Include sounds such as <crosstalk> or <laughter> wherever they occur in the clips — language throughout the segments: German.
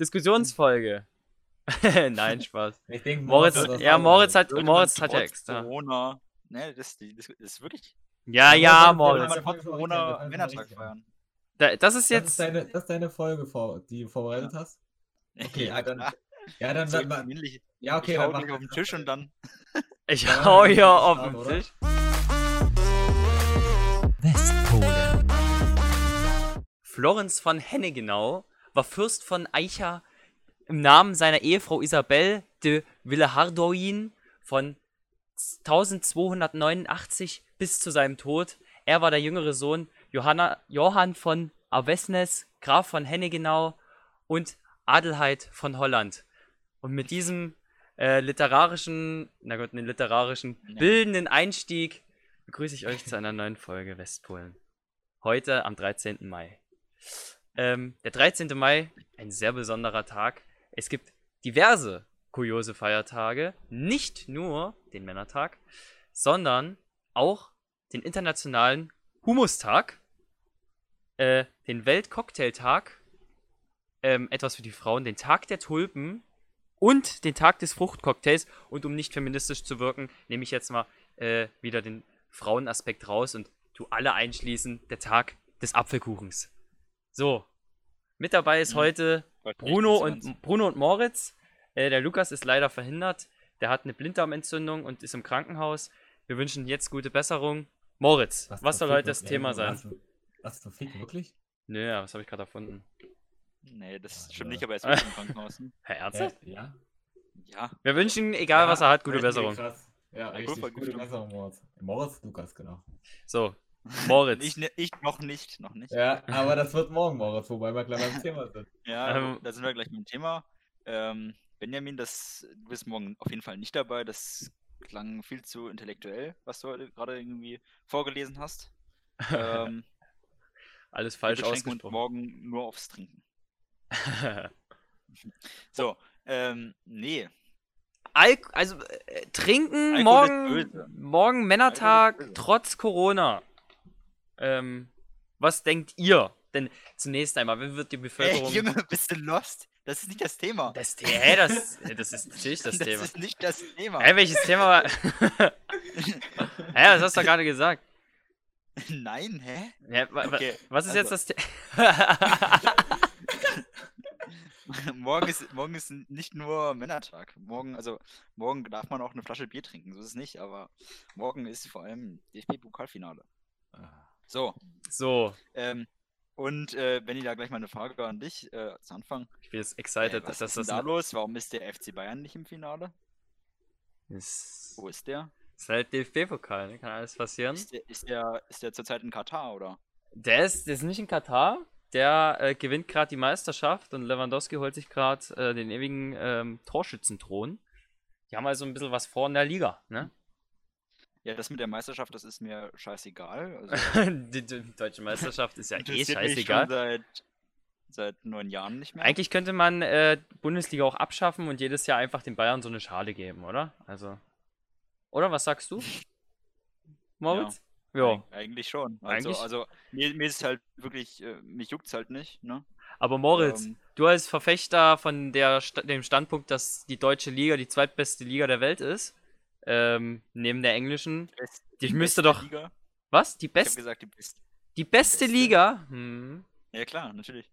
Diskussionsfolge. <laughs> Nein, Spaß. <laughs> Ich denke, Moritz, hat ja, Moritz hat, Moritz hat ja extra. Corona, ne, das, das, das ist wirklich. Ja, Ja, ja, Moritz, Moritz. Corona Männertag feiern. Da- Das ist Das ist, jetzt. deine, das ist deine Folge, vor, die du vorbereitet hast? Okay, ja, dann. <laughs> Ja, dann. So dann, dann ähnlich. ja, okay, ich dann hau dich machen auf den Tisch und dann. Ich Ja, hau hier ist auf den? Tisch. Westpole. Florenz von Hennegenau war Fürst von Eicha im Namen seiner Ehefrau Isabel de Villehardouin von 1289 bis zu seinem Tod. Er war der jüngere Sohn Johanna, Johann von Avesnes, Graf von Hennegenau und Adelheid von Holland. Und mit diesem äh, literarischen, na gut, einen literarischen, bildenden Einstieg begrüße ich euch zu einer neuen Folge Westpolen. Heute am 13. Mai. Ähm, der 13. Mai, ein sehr besonderer Tag. Es gibt diverse kuriose Feiertage, nicht nur den Männertag, sondern auch den internationalen Humustag, äh, den Weltcocktailtag, ähm, etwas für die Frauen, den Tag der Tulpen und den Tag des Fruchtcocktails. Und um nicht feministisch zu wirken, nehme ich jetzt mal äh, wieder den Frauenaspekt raus und tu alle einschließen, der Tag des Apfelkuchens. So, mit dabei ist Mhm. heute Bruno und, Bruno und Moritz. Äh, der Lukas ist leider verhindert. Der hat eine Blinddarmentzündung und ist im Krankenhaus. Wir wünschen jetzt gute Besserung. Moritz, was, soll für heute das Thema ja, sein? Was, was für Fick, wirklich? Nö, ja, was habe ich gerade erfunden? Nee, das Also- stimmt nicht, aber er ist wirklich im Krankenhaus. <laughs> Herr Äh, Ernsthaft? ja. Ja, Wir wünschen, egal was er hat, gute Besserung. Krass. Ja, richtig gute Alkoholvergiftung. Besserung, Moritz. Moritz, Lukas, genau. So, Moritz. ich, ne- ich noch nicht, noch nicht. Ja, aber das wird morgen, Moritz, wobei wir gleich beim Thema sind. Ja, Ähm, da sind wir gleich mit dem Thema. Ähm, Benjamin, das, du bist morgen auf jeden Fall nicht dabei. Das klang viel zu intellektuell, was du heute gerade irgendwie vorgelesen hast. Ähm, <laughs> Alles falsch ausgesprochen. morgen nur aufs Trinken. So, ähm, nee. Alk also äh, trinken Alkohol morgen, morgen Männertag trotz Corona. Ähm, was denkt ihr? Denn zunächst einmal, wie wird die Ey, Bevölkerung. Junge, bist du lost? Das ist nicht das Thema. das, hä, das, das ist <laughs> natürlich das, Thema. ist nicht das Thema. Hä, welches Thema war. <laughs> hä, das hast du doch gerade gesagt. Nein, hä? Hä, wa, wa, Okay, was ist jetzt also- das Thema? <laughs> morgen, ist, morgen ist nicht nur Männertag. Morgen, also morgen darf man auch eine Flasche Bier trinken, so ist es nicht, aber morgen ist vor allem DFB-Pokalfinale. So, so, ähm, und äh, Benni, da gleich mal eine Frage an dich äh, zu Anfang. ich bin jetzt Äh, excited, was dass ist denn das da los? Warum ist der FC Bayern nicht im Finale? ist. Wo ist der? Ist halt DFB-Pokal, ne? kann alles passieren. Ist der, ist der, ist der zurzeit in Katar, oder? Der ist, der ist nicht in Katar. Der äh, gewinnt gerade die Meisterschaft und Lewandowski holt sich gerade äh, den ewigen ähm, Torschützenthron. Die haben also ein bisschen was vor in der Liga, ne? Ja, das mit der Meisterschaft, das ist mir scheißegal. Also, <laughs> die, die deutsche Meisterschaft ist ja eh interessiert mich scheißegal. seit, seit neun Jahren nicht mehr. Eigentlich könnte man äh, Bundesliga auch abschaffen und jedes Jahr einfach den Bayern so eine Schale geben, oder? Also. Oder was sagst du? <laughs> Moritz? Ja. Eig- Eigentlich schon. Also, Eigentlich- also mir, mir ist halt wirklich, äh, mich juckt's halt nicht, ne? Aber Moritz, Ähm, du als Verfechter von der, dem Standpunkt, dass die deutsche Liga die zweitbeste Liga der Welt ist, ähm, neben der englischen, Best, Die müsste beste doch- Liga. was? Die, Ich habe best, gesagt, die beste. die beste beste? Liga? Hm. Ja klar, natürlich.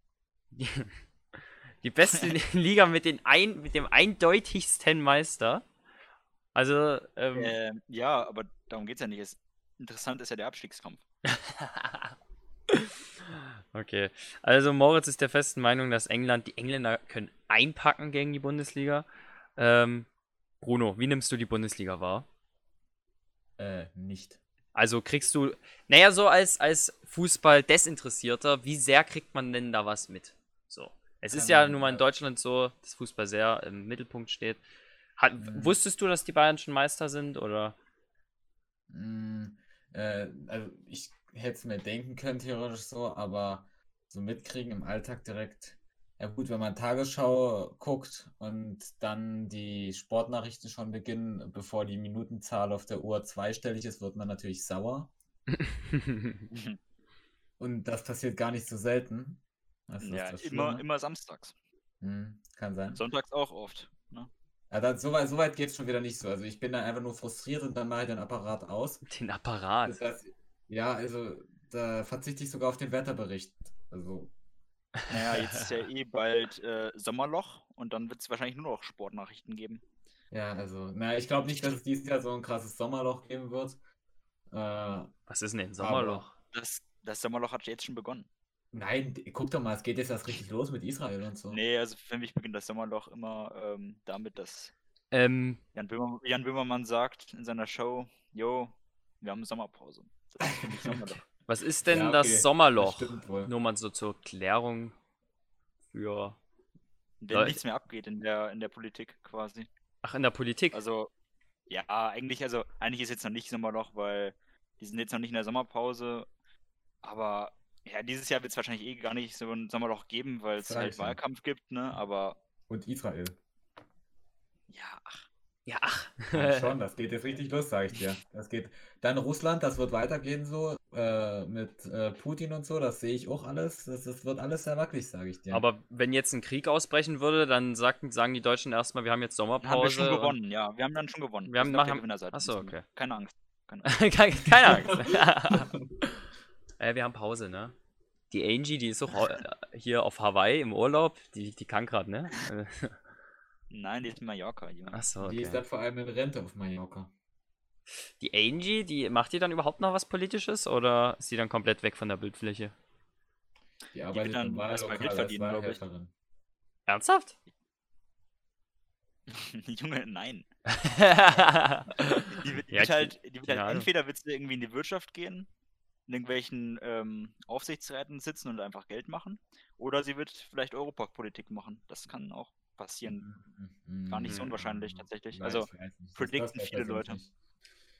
Die, <laughs> die beste <laughs> Liga mit, den ein, mit dem eindeutigsten Meister. Also, ähm, Ähm, ja, aber darum geht's ja nicht. Es, interessant ist ja der Abstiegskampf. <laughs> okay. Also Moritz ist der festen Meinung, dass England, die Engländer können einpacken gegen die Bundesliga. Ähm, Bruno, wie nimmst du die Bundesliga wahr? Äh, nicht. Also kriegst du, naja, so als, als Fußball-Desinteressierter, wie sehr kriegt man denn da was mit? So. Es ist ja nun mal in. Deutschland so, dass Fußball sehr im Mittelpunkt steht. Hat, Mhm. Wusstest du, dass die Bayern schon Meister sind, oder? Mm, äh, also ich hätte es mir denken können, theoretisch so, aber so mitkriegen im Alltag direkt. Ja gut, wenn man Tagesschau guckt und dann die Sportnachrichten schon beginnen, bevor die Minutenzahl auf der Uhr zweistellig ist, wird man natürlich sauer. <laughs> Und das passiert gar nicht so selten. Das ja, immer, immer samstags. Hm, kann sein. Sonntags auch oft. Ne? Ja, dann, so weit, so weit geht es schon wieder nicht so. Also ich bin dann einfach nur frustriert und dann mache ich den Apparat aus. Den Apparat. Das heißt, ja, also da verzichte ich sogar auf den Wetterbericht. Also, Naja, jetzt ist ja eh bald äh, Sommerloch und dann wird es wahrscheinlich nur noch Sportnachrichten geben. ja, also, naja, ich glaube nicht, dass es dieses Jahr so ein krasses Sommerloch geben wird. Äh, Was ist denn ein Sommerloch? Das, das Sommerloch hat jetzt schon begonnen. nein, guck doch mal, es geht jetzt erst richtig los mit Israel und so. Nee, also für mich beginnt das Sommerloch immer ähm, damit, dass Ähm, Jan, Böhmer, Jan Böhmermann sagt in seiner Show, jo, wir haben Sommerpause. Das ist für mich <laughs> Sommerloch. Was ist denn Ja, das okay, Sommerloch? Das stimmt wohl. Nur mal so zur Klärung für. Wenn Leute. nichts mehr abgeht in der, in der Politik quasi. Ach, in der Politik. Also, ja, eigentlich, also, eigentlich ist jetzt noch nicht Sommerloch, weil die sind jetzt noch nicht in der Sommerpause. Aber ja, dieses Jahr wird es wahrscheinlich eh gar nicht so ein Sommerloch geben, weil es halt. Wahlkampf gibt, ne? Aber Und Israel. ja, ach, ja, ach. Ja, <laughs> schon, das geht jetzt richtig los, sage ich dir. Das geht. Dann Russland, das wird weitergehen so, äh, mit äh, Putin und so, das sehe ich auch alles. Das, das wird alles sehr wackelig, sage ich dir. Aber wenn jetzt ein Krieg ausbrechen würde, dann sagten, sagen die Deutschen erstmal, wir haben jetzt dann haben wir Sommerpause. schon gewonnen, ja. Wir haben dann schon gewonnen. Wir haben- auf der haben- Gewinnerseite Ach so, diesmal. okay. Keine Angst. Keine <laughs> Angst. keine, Angst. <laughs> äh, wir haben Pause, ne? Die Angie, die ist auch au- äh, hier auf Hawaii im Urlaub. Die, die kann gerade, ne? Nein, die ist in Mallorca, Junge. Ach so, Die ist okay. dann vor allem in Rente auf Mallorca. Die Angie, die macht die dann überhaupt noch was Politisches oder ist die dann komplett weg von der Bildfläche? Die arbeitet dann im erstmal Geld verdienen, glaub ich. Ernsthaft? <laughs> Junge, nein. ja, <laughs> Die wird, die Ja, halt, die wird halt entweder wird sie irgendwie in die Wirtschaft gehen, in irgendwelchen ähm, Aufsichtsräten sitzen und einfach Geld machen, oder sie wird vielleicht Europapolitik machen. Das kann auch passieren. Gar nicht so unwahrscheinlich tatsächlich. Nein, Also, weiß. Das predikten viele Leute. nicht.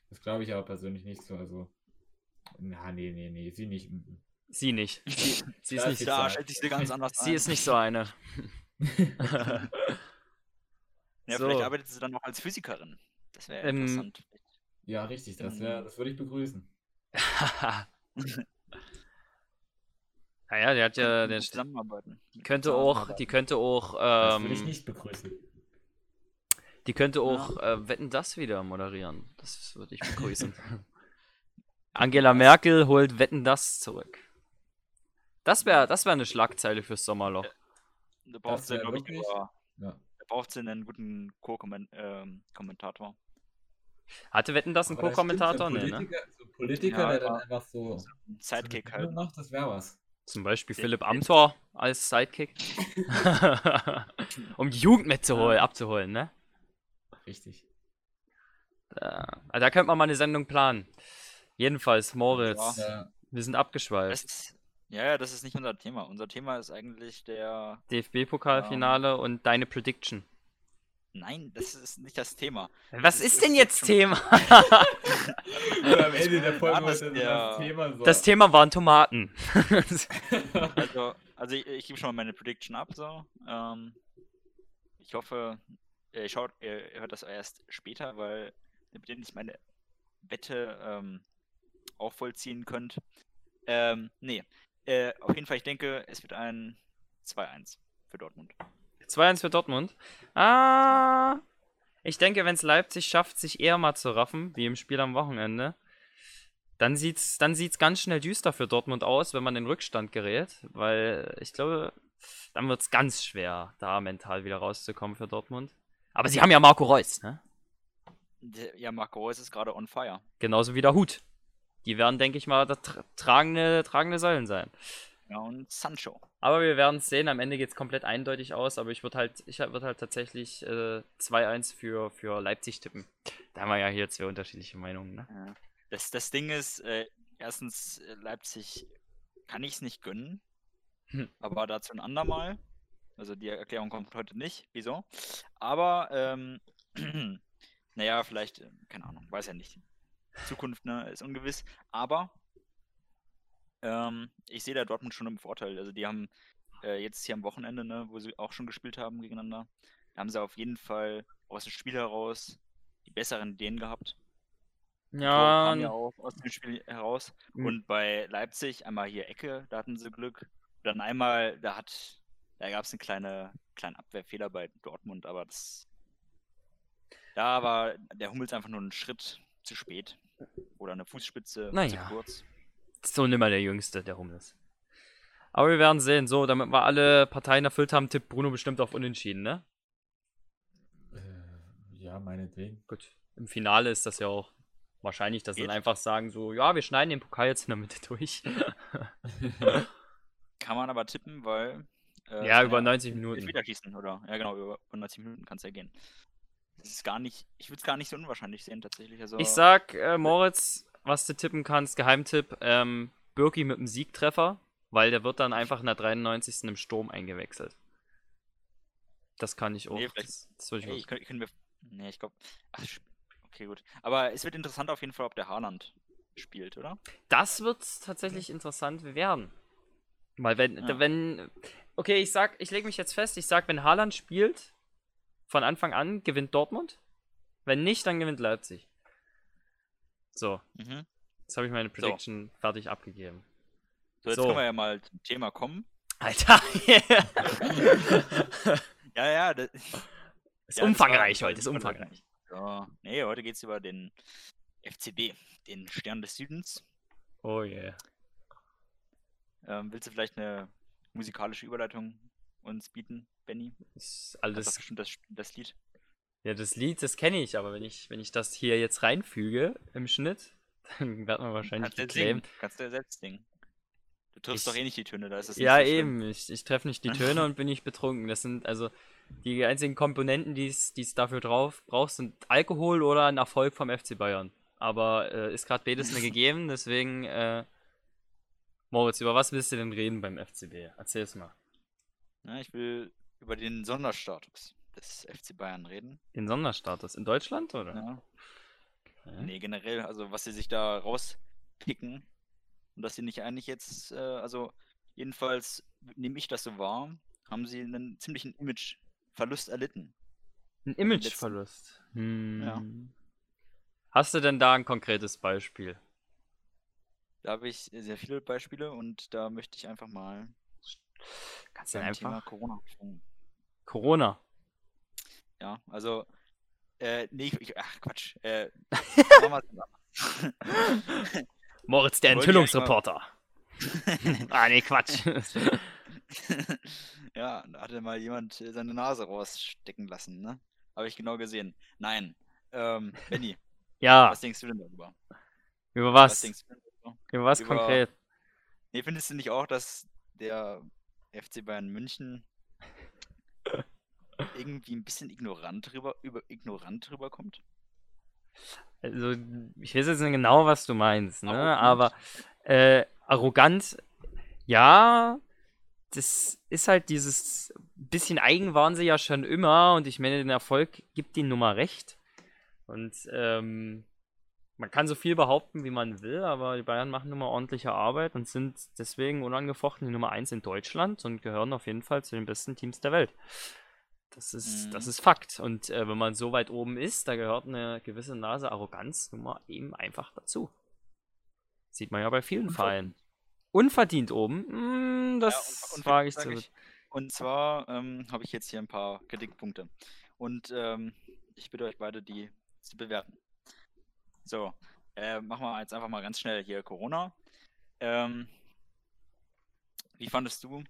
Das glaube ich aber persönlich nicht so. Also, na, nee, nee, nee, sie nicht. Sie nicht. <laughs> Sie, sie ist nicht. Da stellt sich sie ganz anders Sie ein. ist nicht so eine. <laughs> Ja, so. vielleicht arbeitet sie dann noch als Physikerin. Das wäre Ähm, interessant. Ja, richtig, das, wär, das würde ich begrüßen. <laughs> naja, die hat ja, der zusammenarbeiten. könnte auch, die könnte auch, Das würde ich ähm, nicht begrüßen. die könnte auch äh, Wetten das wieder moderieren. Das würde ich begrüßen. <laughs> Angela Merkel holt Wetten das zurück. Das wäre, das wäre eine Schlagzeile fürs Sommerloch. Da braucht sie, wär glaube ich, aber Ja. da braucht sie einen guten Co-Kommentator. Hatte Wetten das einen Co-Kommentator? Nee, ne? Politiker, so ein Politiker Ja, der dann einfach so. Sidekick halt. Macht, das wäre was. Zum Beispiel Philipp Amthor als Sidekick. <laughs> um die Jugend mitzuholen, abzuholen, ne? Richtig. Da, also da könnte man mal eine Sendung planen. Jedenfalls, Moritz, Ja, wir sind abgeschweift. Ist, ja, ja, das ist nicht unser Thema. Unser Thema ist eigentlich der. DFB-Pokalfinale und deine Prediction. Nein, das ist nicht das Thema. Was Das ist ist denn jetzt Thema? <laughs> Am Ende der <laughs> Folge War das das Thema so. Das Thema waren Tomaten. <laughs> Also, also ich, ich gebe schon mal meine Prediction ab. So. Ähm, ich hoffe, ihr, schaut, ihr, ihr hört das erst später, weil mit denen ich meine Wette ähm, auch vollziehen könnt. Ähm, nee, äh, auf jeden Fall, ich denke, es wird ein 2-1 für Dortmund. 2-1 für Dortmund. Ah, ich denke, wenn es Leipzig schafft, sich eher mal zu raffen, wie im Spiel am Wochenende, dann sieht's, dann sieht's ganz schnell düster für Dortmund aus, wenn man in Rückstand gerät, weil ich glaube, dann wird's ganz schwer, da mental wieder rauszukommen für Dortmund. Aber sie haben ja Marco Reus, ne? Ja, Marco Reus ist gerade on fire. Genauso wie der Hut. Die werden, denke ich mal, tra tragende, tragende Säulen sein. Ja, und Sancho. Aber wir werden es sehen. Am Ende geht es komplett eindeutig aus. Aber ich würde halt, ich würde halt tatsächlich äh, 2-1 für, für Leipzig tippen. Da haben wir ja hier zwei unterschiedliche Meinungen. Ne? Ja. Das, das Ding ist, äh, erstens, äh, Leipzig kann ich es nicht gönnen, Hm. aber dazu ein andermal. Also die Erklärung kommt heute nicht, wieso. Aber, ähm, <clears throat> naja, vielleicht, äh, keine Ahnung, weiß ja nicht. Zukunft ne, ist ungewiss. Aber ähm, ich sehe da Dortmund schon im Vorteil. Also die haben äh, jetzt hier am Wochenende, ne, wo sie auch schon gespielt haben gegeneinander, da haben sie auf jeden Fall aus dem Spiel heraus die besseren Ideen gehabt. Ja, kamen ja auch aus dem Spiel heraus. Mhm. Und bei Leipzig einmal hier Ecke, da hatten sie Glück. Dann einmal, da hat da gab es einen kleine, kleinen Abwehrfehler bei Dortmund, aber das. Da war der Hummels einfach nur einen Schritt zu spät. Oder eine Fußspitze Naja. zu kurz. So nimmer der Jüngste, der Hummels. Aber wir werden sehen. So, damit wir alle Parteien erfüllt haben, tippt Bruno bestimmt auf Unentschieden, ne? Äh, ja, meinetwegen. Gut. Im Finale ist das ja auch wahrscheinlich, dass sie einfach sagen, so, ja, wir schneiden den Pokal jetzt in der Mitte durch. <laughs> Kann man aber tippen, weil. äh, ja, über 90 Minuten. Elfmeterschießen, oder? Ja, genau, über, über 90 Minuten kann es ja gehen. Das ist gar nicht. Ich würde es gar nicht so unwahrscheinlich sehen, tatsächlich. Also, Ich sag, äh, Moritz, was du tippen kannst, Geheimtipp, ähm, Birki mit einem Siegtreffer, weil der wird dann einfach in der 93. im Sturm eingewechselt. Das kann ich auch. Nee, das, das würde ich Ey, auch- ich könnte, ich könnte mir. Nee, ich glaube. Okay, gut. Aber es wird interessant auf jeden Fall, ob der Haaland spielt, oder? Das wird tatsächlich interessant werden. Weil wenn, Ja. wenn, okay, ich sag, ich lege mich jetzt fest, ich sag, wenn Haaland spielt, von Anfang an gewinnt Dortmund. Wenn nicht, dann gewinnt Leipzig. So, Mhm. jetzt habe ich meine Prediction fertig abgegeben. So, jetzt So. können wir ja mal zum Thema kommen. Alter, <laughs> Ja, ja, das, <laughs> ist Ja, das umfangreich heute, ist umfangreich. so. Nee, heute geht es über den FCB, den Stern des Südens. Oh yeah. Ähm, willst du vielleicht eine musikalische Überleitung uns bieten, Benny? Ist Das ist alles, bestimmt das, das Lied. Ja, das Lied, das kenne ich, aber wenn ich, wenn ich das hier jetzt reinfüge im Schnitt, <laughs> dann wird man wahrscheinlich Kannst du. Kannst du ja selbst singen. Du triffst Ich- doch eh nicht die Töne, da ist es Ja, nicht so eben. Ich, ich treffe nicht die Töne und bin nicht betrunken. Das sind also die einzigen Komponenten, die es dafür drauf braucht, sind Alkohol oder ein Erfolg vom FC Bayern. Aber äh, ist gerade beides nicht <laughs> gegeben, deswegen, äh, Moritz, über was willst du denn reden beim FCB? Erzähl's mal. Ja, ich will über den Sonderstatus des FC Bayern reden. Den Sonderstatus in Deutschland, oder? Ja. Okay. Nee, generell, also was sie sich da rauspicken und dass sie nicht eigentlich jetzt, äh, also jedenfalls nehme ich das so wahr, haben sie einen ziemlichen Imageverlust erlitten. Ein Imageverlust. Hm. Ja. Hast du denn da ein konkretes Beispiel? Da habe ich sehr viele Beispiele und da möchte ich einfach mal Kannst du einfach Thema Corona. Corona. Ja, also, äh, nee, ich, ach Quatsch, äh. <laughs> <laughs> Moritz, der Enthüllungsreporter. ah, nee, Quatsch. <laughs> ja, da hatte mal jemand äh, seine Nase rausstecken lassen, ne? Habe ich genau gesehen. Nein, ähm, Benny, ja, was denkst du denn darüber? über Was was? denkst du denn darüber? Über was über- konkret? Nee, findest du nicht auch, dass der FC Bayern München irgendwie ein bisschen ignorant drüber, über, ignorant rüberkommt? Also, ich weiß jetzt nicht genau, was du meinst, ne? Arrogant. Aber äh, arrogant, ja, das ist halt dieses bisschen eigen waren sie ja schon immer und ich meine, den Erfolg gibt ihnen nun mal recht. Und ähm, man kann so viel behaupten, wie man will, aber die Bayern machen nun mal ordentliche Arbeit und sind deswegen unangefochten die Nummer 1 in Deutschland und gehören auf jeden Fall zu den besten Teams der Welt. Das ist, das Mhm. ist Fakt. Und äh, wenn man so weit oben ist, da gehört eine gewisse Nase Arroganz nun mal eben einfach dazu. Sieht man ja bei vielen. Vereinen. Unverdient oben? Hm, das unverdient wage ich zu. ich. Und zwar ähm, habe ich jetzt hier ein paar Kritikpunkte. Und ähm, ich bitte euch beide, die zu bewerten. So, äh, machen wir jetzt einfach mal ganz schnell hier Corona. Ähm, wie fandest du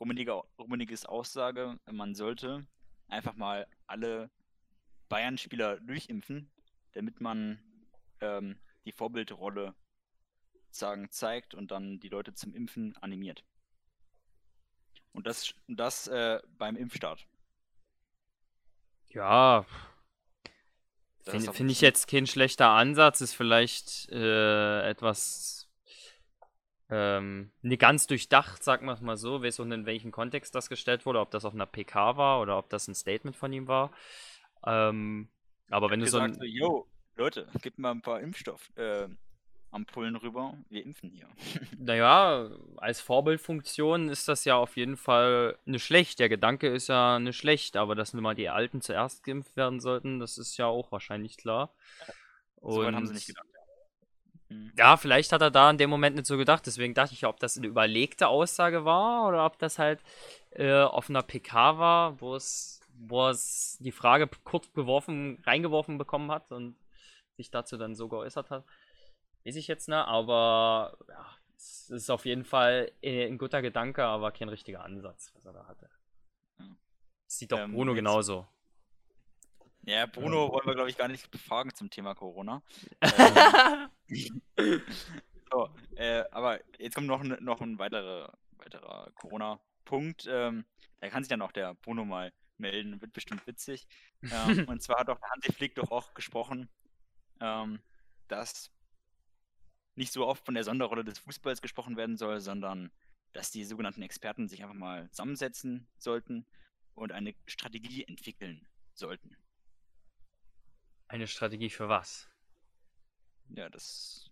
Rummenigge, Rummeniges Aussage, man sollte einfach mal alle Bayern-Spieler durchimpfen, damit man ähm, die Vorbildrolle sagen zeigt und dann die Leute zum Impfen animiert. Und das, das äh, beim Impfstart. Ja, finde find ich jetzt kein schlechter Ansatz. Ist vielleicht äh, etwas ähm, nicht ganz durchdacht, sagen wir es mal so. Weiß auch nicht, in welchem Kontext das gestellt wurde, ob das auf einer PK war oder ob das ein Statement von ihm war. Ähm, aber wenn du so gesagt, ein, so, yo, Leute, gib mal ein paar Impfstoff äh, Ampullen rüber, wir impfen hier. <laughs> Naja, als Vorbildfunktion ist das ja auf jeden Fall nicht schlecht. Der Gedanke ist ja nicht schlecht, aber dass nun mal die Alten zuerst geimpft werden sollten, das ist ja auch wahrscheinlich klar. So weit haben sie Und- nicht gedacht. Ja. Hm. Ja, vielleicht hat er da in dem Moment nicht so gedacht. Deswegen dachte ich ja, ob das eine überlegte Aussage war oder ob das halt äh, auf einer PK war, wo es, wo es die Frage kurz geworfen, reingeworfen bekommen hat und sich dazu dann so geäußert hat. Weiß ich jetzt nicht, aber ja, es ist auf jeden Fall äh, ein guter Gedanke, aber kein richtiger Ansatz, was er da hatte. Das sieht doch Ähm, Bruno genauso. Ja, Bruno wollen wir, glaube ich, gar nicht befragen zum Thema Corona. <laughs> <laughs> So, äh, aber jetzt kommt noch, ein- noch ein weiterer, weiterer Corona-Punkt. Ähm, da kann sich dann auch der Bruno mal melden, wird bestimmt witzig. Ähm, <laughs> und zwar hat auch der Hansi Flick doch auch gesprochen, ähm, dass nicht so oft von der Sonderrolle des Fußballs gesprochen werden soll, sondern dass die sogenannten Experten sich einfach mal zusammensetzen sollten und eine Strategie entwickeln sollten. Eine Strategie für was? Ja, das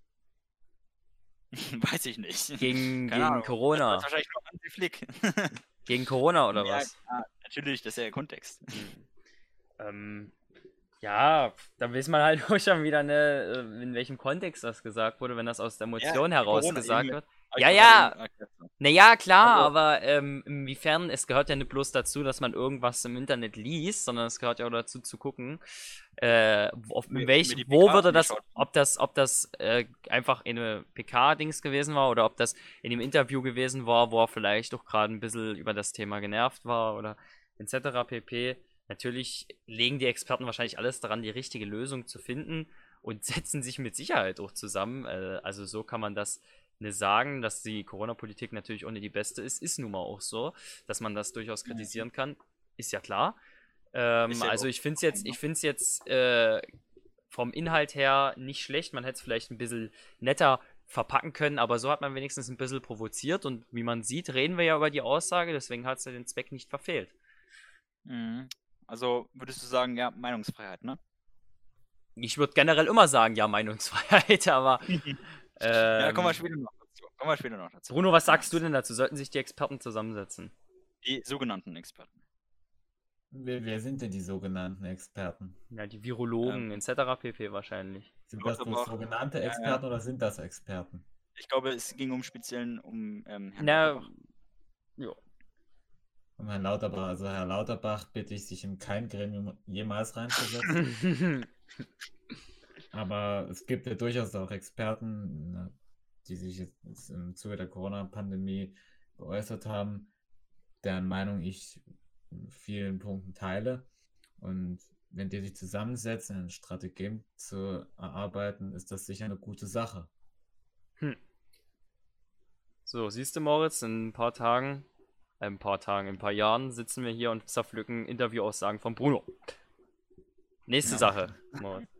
<laughs> weiß ich nicht. Gegen, Keine gegen Ahnung. Das Corona. ist wahrscheinlich nur Hansi Flick. <laughs> Gegen Corona oder ja, was? klar, natürlich, das ist ja der Kontext. Ähm, ja, da weiß man halt <laughs> auch schon wieder, ne, äh, in welchem Kontext das gesagt wurde, wenn das aus der Emotion heraus Corona, gesagt wird. Hab Ja, ja. Naja, klar, Also- aber ähm, inwiefern, es gehört ja nicht bloß dazu, dass man irgendwas im Internet liest, sondern es gehört ja auch dazu zu gucken, äh, wo- auf, mir welch, wo würde das, ob das, ob das äh, einfach eine PK-Dings gewesen war oder ob das in dem Interview gewesen war, wo er vielleicht auch gerade ein bisschen über das Thema genervt war oder etc. pp. Natürlich legen die Experten wahrscheinlich alles daran, die richtige Lösung zu finden und <laughs> setzen sich mit Sicherheit auch zusammen. Äh, also so kann man das ne sagen, dass die Corona-Politik natürlich nicht die beste ist, ist nun mal auch so, dass man das durchaus kritisieren kann, ist ja klar. Ähm, Ist ja also ich finde es jetzt, ich finde es jetzt äh, vom Inhalt her nicht schlecht. Man hätte es vielleicht ein bisschen netter verpacken können, aber so hat man wenigstens ein bisschen provoziert und wie man sieht, reden wir ja über die Aussage, deswegen hat es ja den Zweck nicht verfehlt. Mhm. Also würdest du sagen, ja, Meinungsfreiheit, ne? Ich würde generell immer sagen, ja, Meinungsfreiheit, <laughs> aber. <laughs> ja, kommen wir ähm, später noch dazu. Kommen wir später noch dazu. Bruno, was sagst du denn dazu? Sollten sich die Experten zusammensetzen? Die sogenannten Experten. Wer, wer sind denn die sogenannten Experten? Ja, die Virologen Ähm. etc. pp. wahrscheinlich. Sind das bloß auch- sogenannte ja, ja. Experten oder sind das Experten? Ich glaube, es ging um speziellen um ähm, Herrn Na, Lauterbach. ja. Um Herrn Lauterbach, also Herr Lauterbach bitte ich, sich in kein Gremium jemals reinzusetzen. <laughs> Aber es gibt ja durchaus auch Experten, ne, die sich jetzt im Zuge der Corona-Pandemie geäußert haben, deren Meinung ich in vielen Punkten teile. Und wenn die sich zusammensetzen, eine Strategie zu erarbeiten, ist das sicher eine gute Sache. So, siehst du, Moritz, in ein paar Tagen, äh, ein paar Tagen, in ein paar Jahren sitzen wir hier und zerpflücken Interviewaussagen von Bruno. Nächste Ja. Sache, Moritz.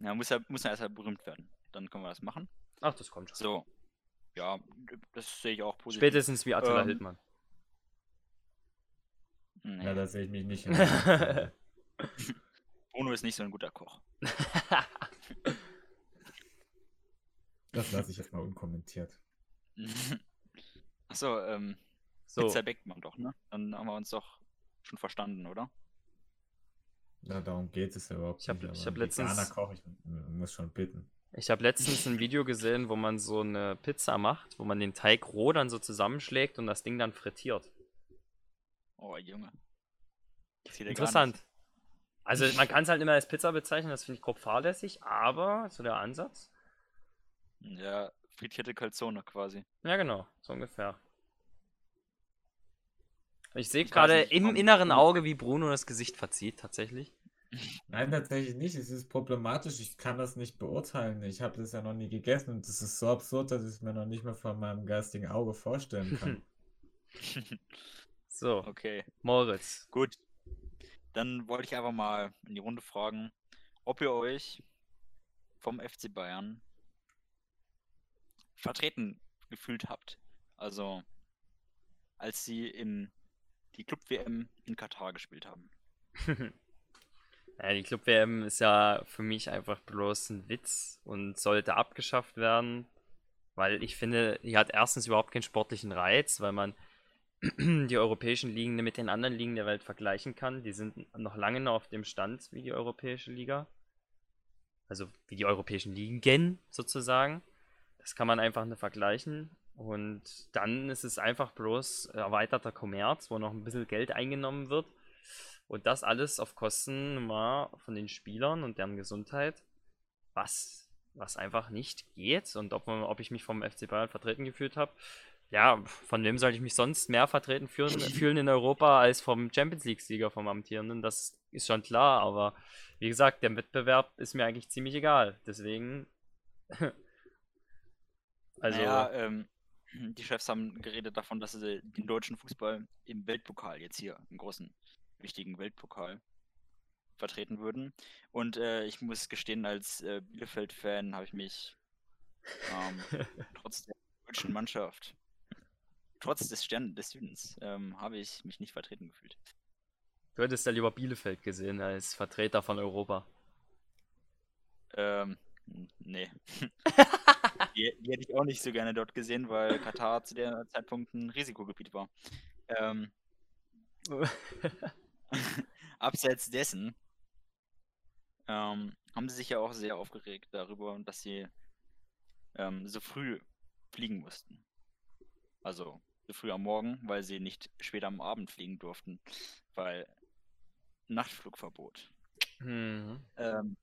Ja, muss ja, muss ja erst mal berühmt werden. Dann können wir das machen. Ach, das kommt schon. So. Ja, das sehe ich auch positiv. Spätestens wie Attila Ähm, Hildmann. Nee, Ja, da sehe ich mich nicht. <laughs> Bruno ist nicht so ein guter Koch. das lasse ich jetzt mal unkommentiert. <laughs> Achso, ähm, so, Pizza backt man doch, ne? Dann haben wir uns doch schon verstanden, oder? Ja, darum geht es ja überhaupt Ich hab- nicht. ich aber hab ein letztens- Koch, ich muss schon bitten. ich habe letztens ein Video gesehen, wo man so eine Pizza macht, wo man den Teig roh dann so zusammenschlägt und das Ding dann frittiert. Oh, Junge. Interessant. Also man kann es halt immer als Pizza bezeichnen, das finde ich grob fahrlässig, aber so der Ansatz. Ja, frittierte Calzone quasi. Ja, genau, so ungefähr. Ich sehe gerade im inneren Auge, wie Bruno das Gesicht verzieht, tatsächlich. Nein, tatsächlich nicht. Es ist problematisch. Ich kann das nicht beurteilen. Ich habe das ja noch nie gegessen und das ist so absurd, dass ich es mir noch nicht mehr vor meinem geistigen Auge vorstellen kann. <laughs> So, Okay, Moritz. gut. Dann wollte ich einfach mal in die Runde fragen, ob ihr euch vom FC Bayern vertreten gefühlt habt. Also, als sie im die Club-WM in Katar gespielt haben. <laughs> Die Club-WM ist ja für mich einfach bloß ein Witz und sollte abgeschafft werden, weil ich finde, die hat erstens überhaupt keinen sportlichen Reiz, weil man <clears throat> die europäischen Ligen mit den anderen Ligen der Welt vergleichen kann. Die sind noch lange noch auf dem Stand wie die europäische Liga. Also wie die europäischen Ligen sozusagen. Das kann man einfach nicht vergleichen. Und dann ist es einfach bloß erweiterter Kommerz, wo noch ein bisschen Geld eingenommen wird. Und das alles auf Kosten war von den Spielern und deren Gesundheit, was, was einfach nicht geht. Und ob, man, ob ich mich vom FC Bayern vertreten gefühlt habe, ja, von wem sollte ich mich sonst mehr vertreten fühlen, <laughs> fühlen in Europa als vom Champions League-Sieger, vom Amtierenden? Das ist schon klar, aber wie gesagt, der Wettbewerb ist mir eigentlich ziemlich egal. Deswegen. <laughs> also. Naja, ähm, die Chefs haben geredet davon, dass sie den deutschen Fußball im Weltpokal jetzt hier, im großen, wichtigen Weltpokal, vertreten würden. Und äh, ich muss gestehen, als äh, Bielefeld-Fan habe ich mich ähm, <laughs> trotz der deutschen Mannschaft trotz des Stern des Südens ähm, habe ich mich nicht vertreten gefühlt. Du hättest ja lieber Bielefeld gesehen als Vertreter von Europa. Ähm, nee. <laughs> die, die, hätte ich auch nicht so gerne dort gesehen, weil Katar zu der Zeitpunkt ein Risikogebiet war. Ähm, <laughs> abseits dessen ähm, haben sie sich ja auch sehr aufgeregt darüber, dass sie ähm, so früh fliegen mussten. Also so früh am Morgen, weil sie nicht später am Abend fliegen durften, weil Nachtflugverbot. Mhm. Ähm,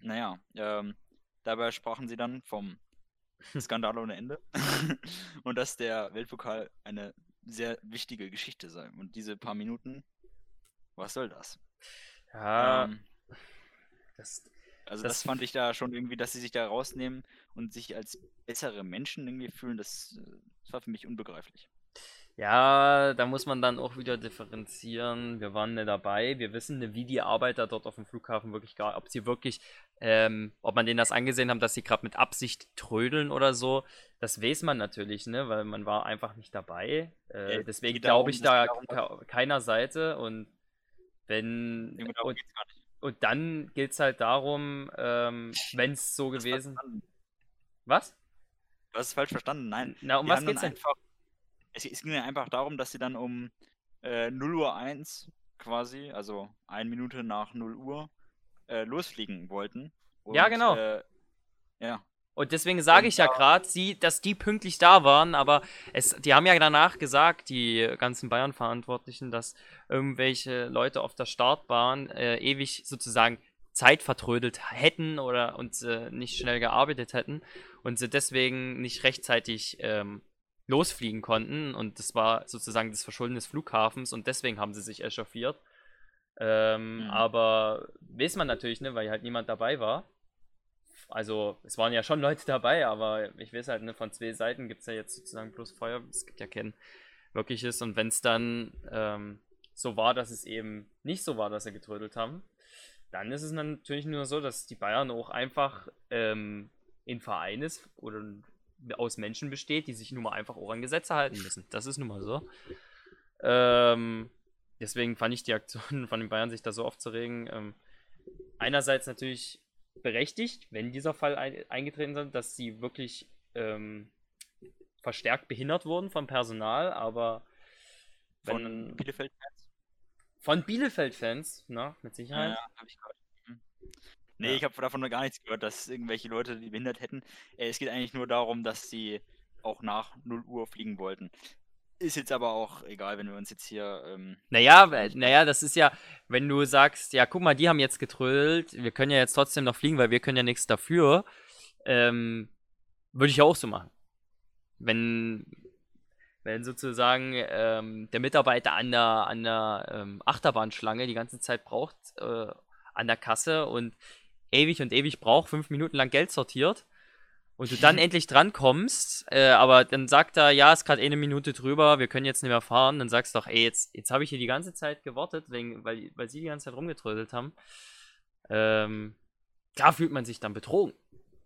naja, ähm, dabei sprachen sie dann vom <laughs> Skandal ohne Ende <laughs> und dass der Weltpokal eine sehr wichtige Geschichte sei. Und diese paar Minuten, was soll das? Ja, ähm, das, also das, das, fand ich da schon irgendwie, dass sie sich da rausnehmen und sich als bessere Menschen irgendwie fühlen, das, das war für mich unbegreiflich. Ja, da muss man dann auch wieder differenzieren. Wir waren nicht dabei. Wir wissen, wie die Arbeiter dort auf dem Flughafen wirklich gar, ob sie wirklich, ähm, ob man denen das angesehen haben, dass sie gerade mit Absicht trödeln oder so. Das weiß man natürlich, ne, weil man war einfach nicht dabei. Äh, ja, deswegen glaube ich da keiner Seite und wenn und, und, dann geht es halt darum, ähm, wenn es so gewesen. Was? Du hast es falsch verstanden. Nein. Na, um was geht's denn? Einfach es, es ging ja einfach darum, dass sie dann um äh, 0 Uhr 1 quasi, also eine Minute nach 0 Uhr, äh, losfliegen wollten. Und, ja, genau. Äh, ja. Und deswegen sage ich ja gerade, dass die pünktlich da waren, aber es, die haben ja danach gesagt, die ganzen Bayern-Verantwortlichen, dass irgendwelche Leute auf der Startbahn äh, ewig sozusagen Zeit vertrödelt hätten oder und äh, nicht schnell gearbeitet hätten und sie deswegen nicht rechtzeitig ähm, losfliegen konnten. Und das war sozusagen das Verschulden des Flughafens und deswegen haben sie sich echauffiert. Ähm, mhm. Aber weiß man natürlich, ne, weil halt niemand dabei war. Also, es waren ja schon Leute dabei, aber ich weiß halt, ne, von zwei Seiten gibt es ja jetzt sozusagen bloß Feuer. Es gibt ja kein wirkliches. Und wenn es dann ähm, so war, dass es eben nicht so war, dass sie getrödelt haben, dann ist es natürlich nur so, dass die Bayern auch einfach ähm, in Verein ist oder aus Menschen besteht, die sich nun mal einfach auch an Gesetze halten müssen. Das ist nun mal so. Ähm, deswegen fand ich die Aktion <laughs> von den Bayern, sich da so aufzuregen, ähm, einerseits natürlich berechtigt, wenn dieser Fall ein, eingetreten ist, dass sie wirklich ähm, verstärkt behindert wurden vom Personal, aber wenn, von Bielefeld-Fans? Von Bielefeld-Fans, na, mit Sicherheit. Ja, ja hab ich gehört. Nee, ja. ich habe davon noch gar nichts gehört, dass irgendwelche Leute die behindert hätten. Äh, es geht eigentlich nur darum, dass sie auch nach 0 Uhr fliegen wollten. Ist jetzt aber auch egal, wenn wir uns jetzt hier. Ähm, naja, naja, das ist ja, wenn du sagst, ja, guck mal, die haben jetzt getrödelt, wir können ja jetzt trotzdem noch fliegen, weil wir können ja nichts dafür. Ähm, würde ich auch so machen. Wenn, wenn sozusagen ähm, der Mitarbeiter an der, an der ähm, Achterbahnschlange die ganze Zeit braucht, äh, an der Kasse und ewig und ewig braucht, fünf Minuten lang Geld sortiert und du dann endlich drankommst, äh, aber dann sagt er, ja, ist gerade eine Minute drüber, wir können jetzt nicht mehr fahren, dann sagst du doch, ey, jetzt, jetzt habe ich hier die ganze Zeit gewartet, wegen, weil, weil sie die ganze Zeit rumgetrödelt haben. Ähm, klar fühlt man sich dann betrogen.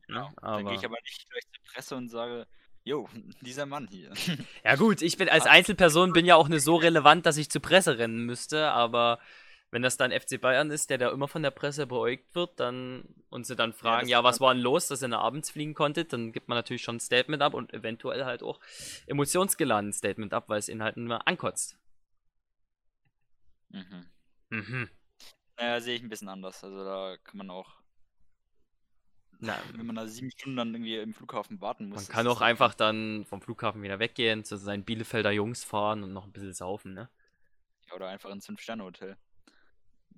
Genau. Aber... Dann gehe ich aber nicht durch die Presse und sage, Jo, <laughs> dieser Mann hier. Ja gut, ich bin als Einzelperson bin ja auch nicht so relevant, dass ich zur Presse rennen müsste, aber wenn das dann FC Bayern ist, der da immer von der Presse beäugt wird, dann und sie dann fragen, ja, ja was war denn los, dass ihr da abends fliegen konntet, dann gibt man natürlich schon ein Statement ab und eventuell halt auch emotionsgeladen ein Statement ab, weil es ihn halt nur ankotzt. Mhm. Mhm. Naja, sehe ich ein bisschen anders. Also da kann man auch Na, wenn man da sieben Stunden dann irgendwie im Flughafen warten muss. man kann auch einfach dann vom Flughafen wieder weggehen, zu seinen Bielefelder Jungs fahren und noch ein bisschen saufen, ne? Ja, Oder einfach ins Fünf-Sterne-Hotel.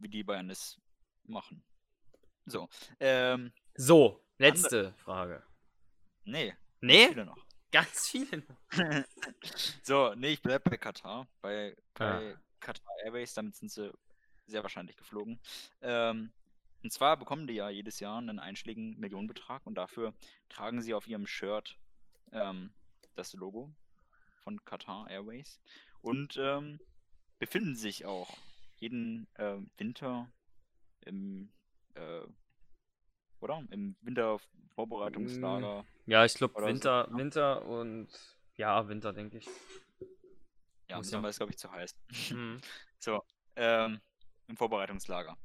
Wie die Bayern es machen. So. Ähm, So, letzte Frage. nee. Nee? Viele noch. Ganz viele. noch. <laughs> so, nee, ich bleib bei Katar. Bei, Ah. bei Qatar Airways, damit sind sie sehr wahrscheinlich geflogen. Ähm, und zwar bekommen die ja jedes Jahr einen einschlägigen Millionenbetrag und dafür tragen sie auf ihrem Shirt ähm, das Logo von Qatar Airways und ähm, befinden sich auch jeden ähm, Winter im äh, oder? Im Wintervorbereitungslager. Ja, ich glaube Oder so, Winter, ne? Winter und ja, Winter, denke ich. Ja, im muss ja- Sommer ist, glaube ich, zu heiß. Mhm. <laughs> So, ähm, im Vorbereitungslager.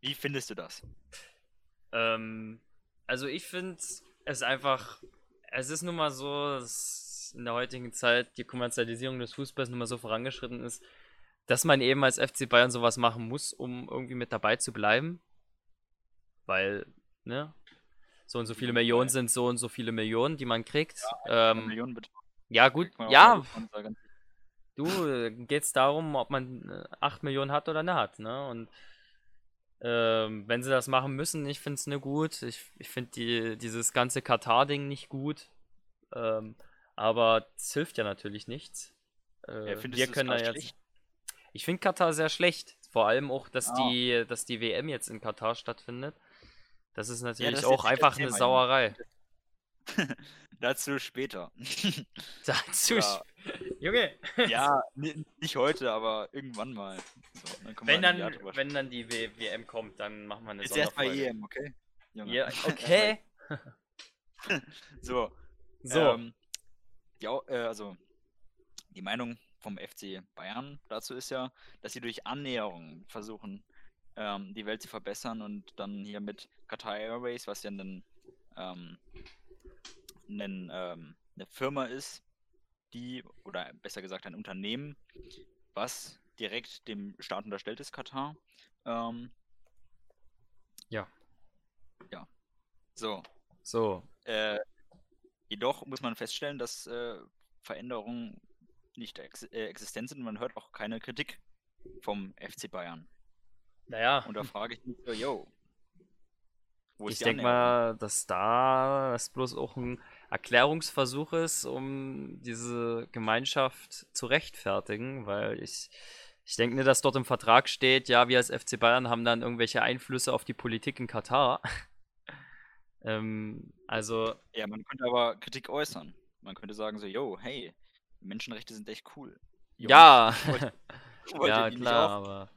Wie findest du das? Ähm, also ich finde es einfach, es ist nun mal so, dass in der heutigen Zeit die Kommerzialisierung des Fußballs nun mal so vorangeschritten ist, dass man eben als FC Bayern sowas machen muss, um irgendwie mit dabei zu bleiben. Weil, ne? So und so viele Millionen sind so und so viele Millionen, die man kriegt. Ja, ähm, Millionenbetrag. ja, gut, ja, Du, äh, geht's darum, ob man äh, 8 Millionen hat oder nicht hat, ne? Und ähm, wenn sie das machen müssen, ich finde es nicht gut. Ich, ich finde die, dieses ganze Katar-Ding nicht gut. Ähm, aber es hilft ja natürlich nichts. Äh, Ja, wir können da jetzt. schlecht? Ich finde Katar sehr schlecht. Vor allem auch, dass Ah. die, dass die WM jetzt in Katar stattfindet. Das ist natürlich das auch ist einfach eine Thema, Sauerei. <laughs> Dazu später. <laughs> Dazu. Ja. Junge, <laughs> ja, ni- nicht heute, aber irgendwann mal. So, dann wenn dann, wenn dann die w WM kommt, dann machen wir eine Jetzt erst bei. EM, okay? Junge. Ja, okay. So, So, Ähm, ja, äh, also die Meinung vom FC Bayern dazu ist ja, dass sie durch Annäherung versuchen, ähm, die Welt zu verbessern und dann hier mit Qatar Airways, was ja ein, ähm, ein, ähm, eine Firma ist, die, oder besser gesagt ein Unternehmen, was direkt dem Staat unterstellt ist, Katar. Ähm, Ja. Ja. So, so. äh, jedoch muss man feststellen, dass äh, Veränderungen nicht ex äh, existent sind und man hört auch keine Kritik vom FC Bayern. Naja, Und da frage ich mich so, yo, wo ich denke mal, dass da das bloß auch ein Erklärungsversuch ist, um diese Gemeinschaft zu rechtfertigen, weil ich, ich denke nicht, dass dort im Vertrag steht, ja, wir als FC Bayern haben dann irgendwelche Einflüsse auf die Politik in Katar. <laughs> ähm, also, Ja, man könnte aber Kritik äußern. Man könnte sagen so, yo, hey, Menschenrechte sind echt cool. Jungs, ja, ja, <laughs> klar, aber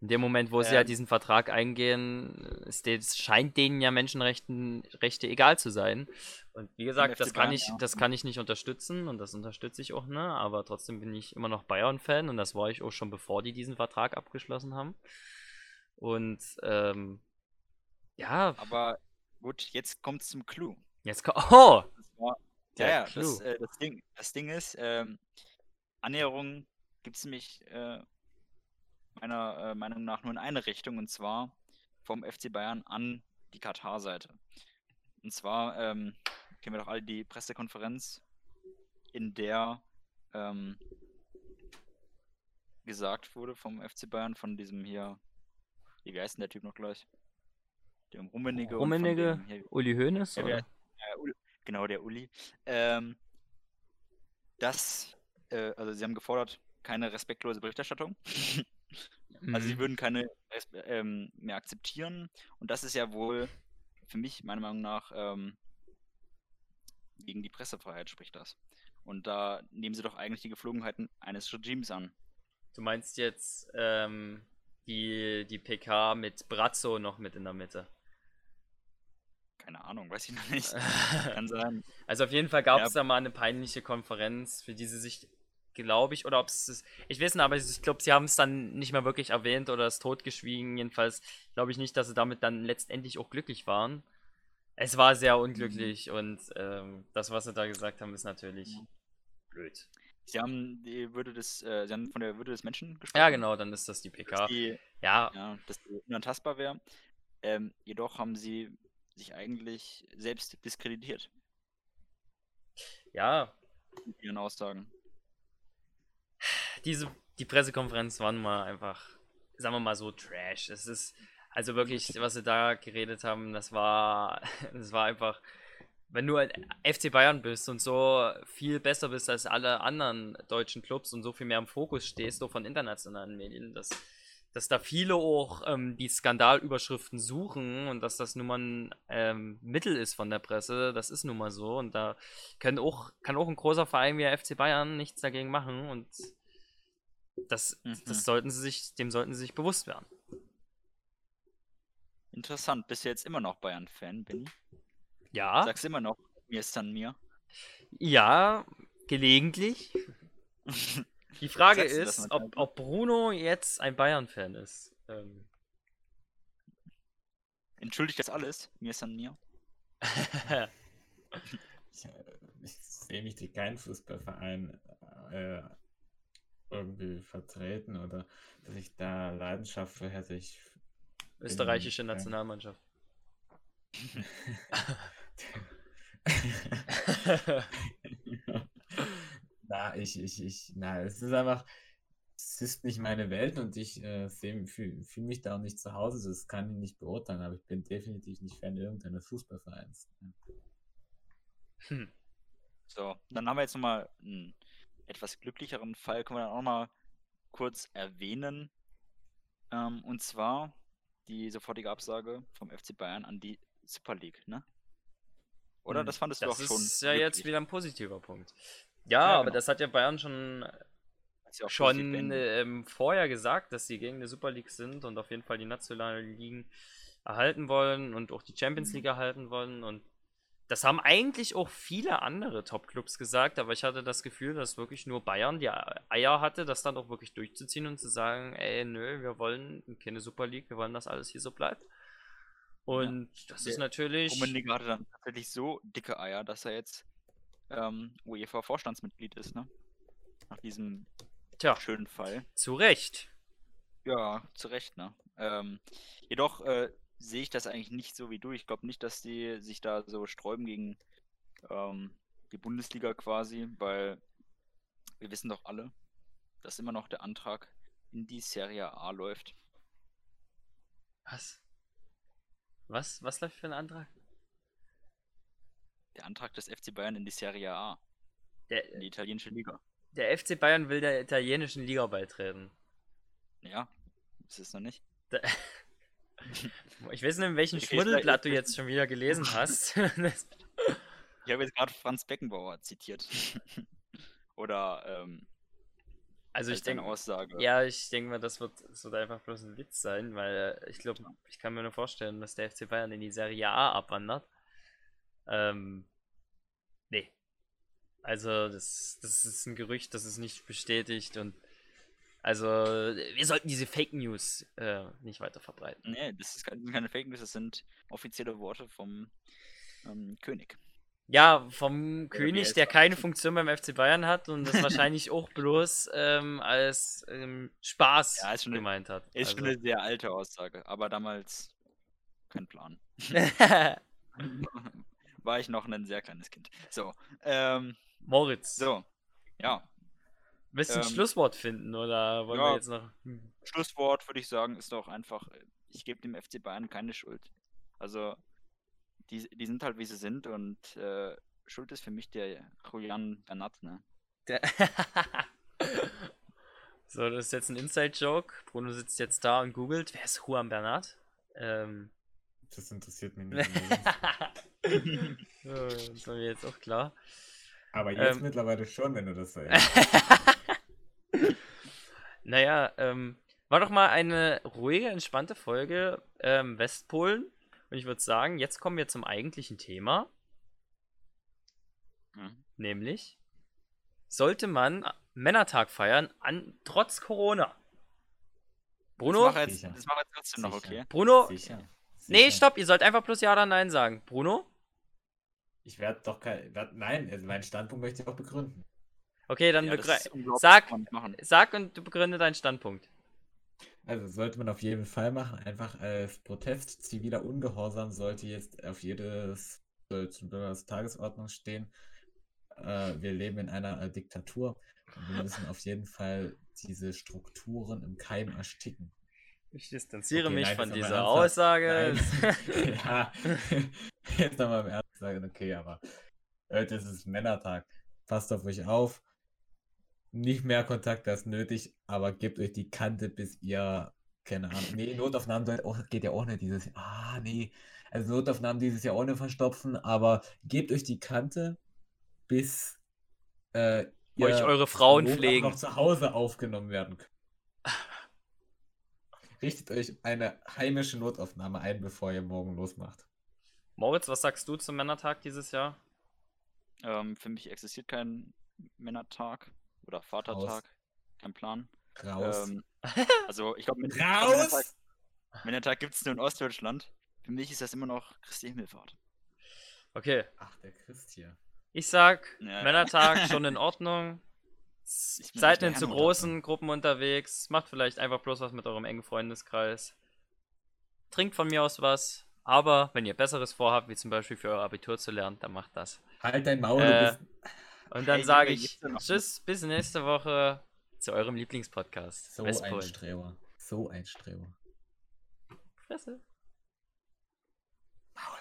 in dem Moment, wo sie Ähm. ja diesen Vertrag eingehen, ist de- scheint denen ja Menschenrechten Rechte egal zu sein. Und wie gesagt, das kann ich, das kann ich nicht unterstützen und das unterstütze ich auch, ne? Aber trotzdem bin ich immer noch Bayern-Fan und das war ich auch schon bevor die diesen Vertrag abgeschlossen haben. Und ähm, ja, Aber gut, jetzt kommt es zum Clou. jetzt ko- <laughs> Oh! Ja, ja, das, äh, das, Ding, das Ding ist, ähm, Annäherung gibt es nämlich äh, meiner äh, Meinung nach nur in eine Richtung und zwar vom FC Bayern an die Katar-Seite. Und zwar ähm, kennen wir doch alle die Pressekonferenz, in der ähm, gesagt wurde vom FC Bayern von diesem hier, wie heißt denn der Typ noch gleich? Dem Rummenigge. Rummenigge, Uli Hoeneß? Ja, oder? äh, Uli, genau, der Uli. Ähm, das, äh, also sie haben gefordert, keine respektlose Berichterstattung. <laughs> Also sie Mhm. würden keine ähm, mehr akzeptieren. Und das ist ja wohl für mich, meiner Meinung nach, ähm, gegen die Pressefreiheit spricht das. Und da nehmen sie doch eigentlich die Geflogenheiten eines Regimes an. Du meinst jetzt ähm, die, die PK mit Brazzo noch mit in der Mitte? Keine Ahnung, weiß ich noch nicht. <laughs> Kann sein. Also auf jeden Fall gab Ja. es da mal eine peinliche Konferenz, für die sie sich, glaube ich, oder ob es, ich weiß nicht, aber ich glaube, sie haben es dann nicht mehr wirklich erwähnt oder es totgeschwiegen. Jedenfalls glaube ich nicht, dass sie damit dann letztendlich auch glücklich waren. Es war sehr unglücklich und ähm, das, was sie da gesagt haben, ist natürlich blöd. Sie haben die Würde des, äh, sie haben von der Würde des Menschen gesprochen. Ja, genau, dann ist das die PK. Die, Ja, ja, dass die unantastbar wäre. Ähm, jedoch haben sie sich eigentlich selbst diskreditiert Ja, mit ihren Aussagen. diese, die Pressekonferenz war nun mal einfach, sagen wir mal so, Trash. Es ist, also wirklich, was sie da geredet haben, das war, <laughs> das war einfach, wenn du ein FC Bayern bist und so viel besser bist als alle anderen deutschen Clubs und so viel mehr im Fokus stehst, so von internationalen Medien, dass, dass da viele auch ähm, die Skandalüberschriften suchen und dass das nun mal ein ähm, Mittel ist von der Presse, das ist nun mal so und da können auch, kann auch ein großer Verein wie der FC Bayern nichts dagegen machen und das, Mhm. das sollten sie sich, dem sollten sie sich bewusst werden. Interessant, bist du jetzt immer noch Bayern-Fan, Benny? Ja, Sagst immer noch, mir ist dann mir. ja, gelegentlich. <laughs> Die Frage ist, ob, ob Bruno jetzt ein Bayern-Fan ist. Ähm, Entschuldigt das alles? Mir ist dann mir. Ich, <laughs> ich sehe mich die keinen Fußballverein äh, irgendwie vertreten oder dass ich da Leidenschaft für hätte. Ich österreichische Nationalmannschaft. <laughs> <laughs> na, ich, ich, ich, na, es ist einfach, es ist nicht meine Welt und ich äh, fühle fühl mich da auch nicht zu Hause. Das kann ich nicht beurteilen, aber ich bin definitiv nicht Fan irgendeines Fußballvereins. Hm. So, dann haben wir jetzt nochmal einen etwas glücklicheren Fall, können wir dann auch mal kurz erwähnen. Ähm, und zwar die sofortige Absage vom FC Bayern an die Super League, ne? Oder? Hm, Das fandest du Das auch schon. ist ja jetzt glücklich. wieder ein positiver Punkt. Ja, Ja, aber genau. das hat ja Bayern schon, positiv schon ähm, vorher gesagt, dass sie gegen die Super League sind und auf jeden Fall die nationalen Ligen erhalten wollen und auch die Champions Mhm. League erhalten wollen. Und das haben eigentlich auch viele andere Top-Clubs gesagt, aber ich hatte das Gefühl, dass wirklich nur Bayern die Eier hatte, das dann auch wirklich durchzuziehen und zu sagen, ey, nö, wir wollen keine Super League, wir wollen, dass alles hier so bleibt. Und das ist natürlich. Rummenigge hatte dann tatsächlich so dicke Eier, dass er jetzt ähm, UEFA-Vorstandsmitglied ist, ne? Nach diesem Tja, schönen Fall. zu Recht. Ja, zu Recht, ne? Ähm, jedoch äh, sehe ich das eigentlich nicht so wie du. Ich glaube nicht, dass die sich da so sträuben gegen ähm, die Bundesliga quasi, weil wir wissen doch alle, dass immer noch der Antrag in die Serie A läuft. Was? Was? Was läuft für ein Antrag? Der Antrag des FC Bayern in die Serie A, Der, in die italienische Liga. der FC Bayern will der italienischen Liga beitreten. Ja, ist es noch nicht. Da, <laughs> ich weiß nicht, in welchem Schmuddelblatt du jetzt schon wieder gelesen <laughs> hast. <laughs> Ich habe jetzt gerade Franz Beckenbauer zitiert. Oder ähm, also ich denke, Aussage. ja, ich denke mal, das wird, das wird einfach bloß ein Witz sein, weil äh, ich glaube, ich kann mir nur vorstellen, dass der FC Bayern in die Serie A abwandert. Ähm, nee. Also, das, das ist ein Gerücht, das ist nicht bestätigt und also, wir sollten diese Fake News äh, nicht weiter verbreiten. Nee, das ist keine, keine Fake News, das sind offizielle Worte vom ähm, König. Ja, vom wie König, der er? keine Funktion beim FC Bayern hat und das wahrscheinlich <laughs> auch bloß ähm, als ähm, Spaß Ja, schon eine- gemeint hat. Ist schon Also- eine sehr alte Aussage, aber damals kein Plan. <laughs> <laughs> War ich noch ein sehr kleines Kind. So, ähm, Moritz, so, ja, willst du ein ähm, Schlusswort finden oder wollen wir ja. jetzt noch. Hm. Schlusswort würde ich sagen, ist doch einfach, ich gebe dem FC Bayern keine Schuld. Also, die, die sind halt wie sie sind und äh, Schuld ist für mich der Julian Bernat, ne? Der <laughs> so, das ist jetzt ein Inside-Joke. Bruno sitzt jetzt da und googelt, wer ist Juan Bernat? Ähm. Das interessiert mich nicht. <laughs> <laughs> das war mir jetzt auch klar. Aber jetzt Ähm. mittlerweile schon, wenn du das sagst. <laughs> naja, ähm, war doch mal eine ruhige, entspannte Folge ähm, Westpolen. Und ich würde sagen, jetzt kommen wir zum eigentlichen Thema. Mhm. Nämlich, sollte man Männertag feiern, an, trotz Corona? Bruno? Das mache jetzt, Sicher. das mach jetzt trotzdem noch, okay? Bruno? Sicher. Nee, Sicher. stopp, ihr sollt einfach bloß Ja oder Nein sagen. Bruno? Ich werde doch kein. werd- Nein, also meinen Standpunkt möchte ich auch begründen. Okay, dann Ja, sag, sag und du begründe deinen Standpunkt. Also sollte man auf jeden Fall machen. Einfach als Protest ziviler Ungehorsam sollte jetzt auf jedes äh, der Tagesordnung stehen. Äh, wir leben in einer äh, Diktatur und wir müssen auf jeden Fall diese Strukturen im Keim ersticken. Ich distanziere Okay, mich nein, von dieser. Aussage. <laughs> <laughs> Ja, jetzt nochmal im Ernst sagen, okay, aber heute ist es Männertag. Passt auf euch auf. Nicht mehr Kontakt als nötig, aber gebt euch die Kante, bis ihr, keine Ahnung, nee, Notaufnahmen geht ja auch nicht dieses Jahr. Ah, nee. Also Notaufnahmen dieses Jahr auch nicht verstopfen, aber gebt euch die Kante, bis äh, Euch eure Frauen pflegen. noch zu Hause aufgenommen werden könnt. <laughs> Richtet euch eine heimische Notaufnahme ein, bevor ihr morgen losmacht. Moritz, was sagst du zum Männertag dieses Jahr? Ähm, für mich existiert kein Männertag oder Vatertag. Kein Plan. Raus. Ähm, <laughs> also ich glaube, Männertag, Raus! Männertag gibt es nur in Ostdeutschland. Für mich ist das immer noch Christi Himmelfahrt. Okay, Ach, der Christ hier. ich sag, Ja. Männertag schon in <laughs> Ordnung. Seid nicht zu großen Gruppen unterwegs. Macht vielleicht einfach bloß was mit eurem engen Freundeskreis. Trinkt von mir aus was. Aber wenn ihr Besseres vorhabt, wie zum Beispiel für euer Abitur zu lernen, dann macht das. Halt dein Maul, Äh, du bist. Und dann Hey, sage ich. Tschüss, bis nächste Woche zu eurem Lieblingspodcast. So ein Westpolen. Streber. So ein Streber. Fresse. Maul.